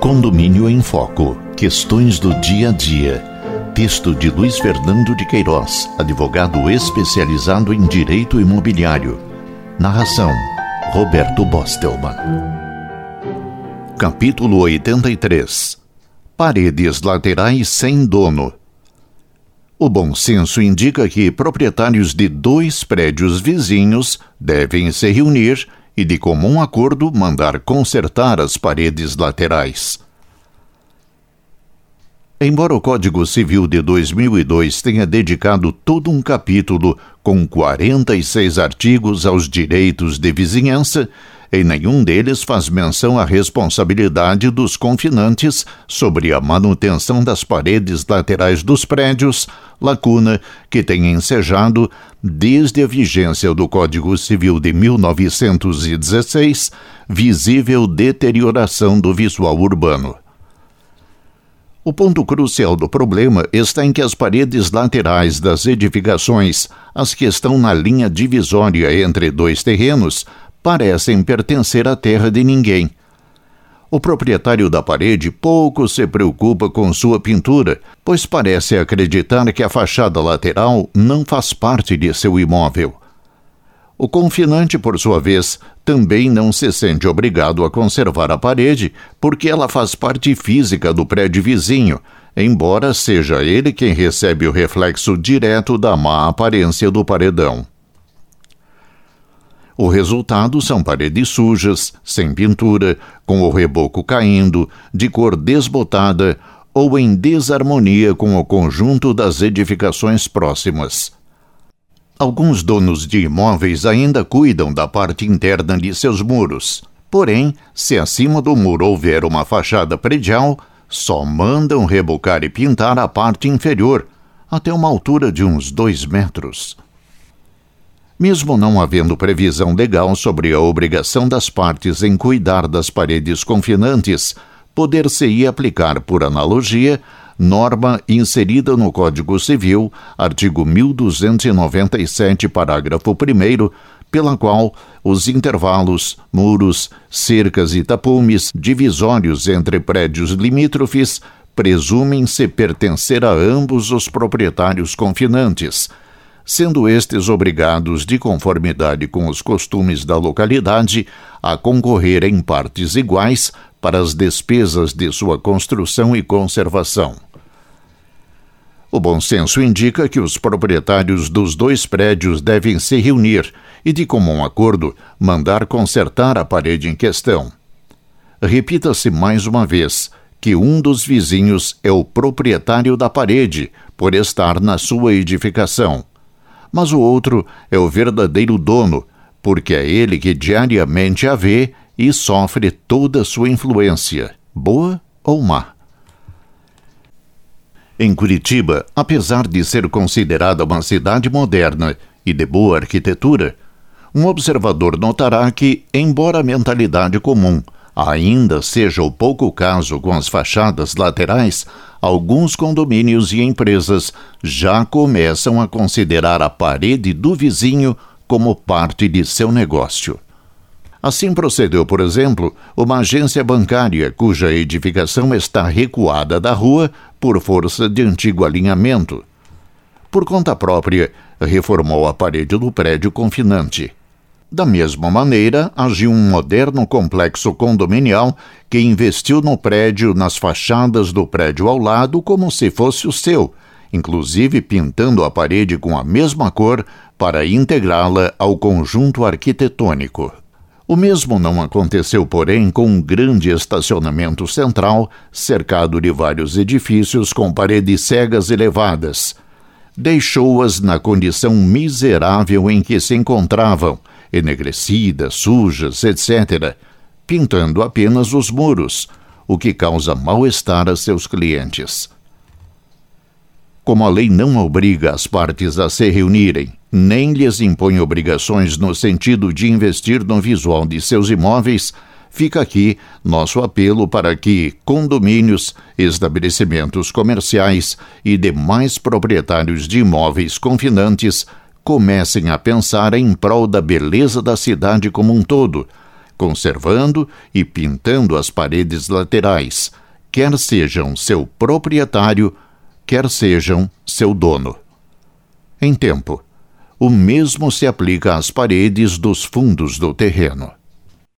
Condomínio em Foco. Questões do dia a dia. Texto de Luiz Fernando de Queiroz, advogado especializado em direito imobiliário. Narração: Roberto Bostelman. Capítulo 83. Paredes laterais sem dono. O bom senso indica que proprietários de dois prédios vizinhos devem se reunir e, de comum acordo, mandar consertar as paredes laterais. Embora o Código Civil de 2002 tenha dedicado todo um capítulo com 46 artigos aos direitos de vizinhança, em nenhum deles faz menção à responsabilidade dos confinantes sobre a manutenção das paredes laterais dos prédios, lacuna que tem ensejado, desde a vigência do Código Civil de 1916, visível deterioração do visual urbano. O ponto crucial do problema está em que as paredes laterais das edificações, as que estão na linha divisória entre dois terrenos, parecem pertencer à terra de ninguém. O proprietário da parede pouco se preocupa com sua pintura, pois parece acreditar que a fachada lateral não faz parte de seu imóvel. O confinante, por sua vez, também não se sente obrigado a conservar a parede, porque ela faz parte física do prédio vizinho, embora seja ele quem recebe o reflexo direto da má aparência do paredão. O resultado são paredes sujas, sem pintura, com o reboco caindo, de cor desbotada ou em desarmonia com o conjunto das edificações próximas. Alguns donos de imóveis ainda cuidam da parte interna de seus muros. Porém, se acima do muro houver uma fachada predial, só mandam rebocar e pintar a parte inferior, até uma altura de uns dois metros. Mesmo não havendo previsão legal sobre a obrigação das partes em cuidar das paredes confinantes, poder-se-ia aplicar, por analogia, norma inserida no Código Civil, artigo 1297, parágrafo 1, pela qual os intervalos, muros, cercas e tapumes divisórios entre prédios limítrofes presumem-se pertencer a ambos os proprietários confinantes sendo estes obrigados, de conformidade com os costumes da localidade, a concorrer em partes iguais para as despesas de sua construção e conservação. O bom senso indica que os proprietários dos dois prédios devem se reunir e, de comum acordo, mandar consertar a parede em questão. Repita-se mais uma vez que um dos vizinhos é o proprietário da parede, por estar na sua edificação mas o outro é o verdadeiro dono, porque é ele que diariamente a vê e sofre toda sua influência, boa ou má. Em Curitiba, apesar de ser considerada uma cidade moderna e de boa arquitetura, um observador notará que, embora a mentalidade comum ainda seja o pouco caso com as fachadas laterais, alguns condomínios e empresas já começam a considerar a parede do vizinho como parte de seu negócio. Assim procedeu, por exemplo, uma agência bancária cuja edificação está recuada da rua por força de antigo alinhamento. Por conta própria, reformou a parede do prédio confinante. Da mesma maneira, agiu um moderno complexo condominial que investiu no prédio, nas fachadas do prédio ao lado, como se fosse o seu, inclusive pintando a parede com a mesma cor para integrá-la ao conjunto arquitetônico. O mesmo não aconteceu, porém, com um grande estacionamento central, cercado de vários edifícios com paredes cegas elevadas. Deixou-as na condição miserável em que se encontravam enegrecidas, sujas, etc., pintando apenas os muros, o que causa mal-estar a seus clientes. Como a lei não obriga as partes a se reunirem, nem lhes impõe obrigações no sentido de investir no visual de seus imóveis, fica aqui nosso apelo para que condomínios, estabelecimentos comerciais e demais proprietários de imóveis confinantes comecem a pensar em prol da beleza da cidade como um todo, conservando e pintando as paredes laterais, quer sejam seu proprietário, quer sejam seu dono. Em tempo, o mesmo se aplica às paredes dos fundos do terreno.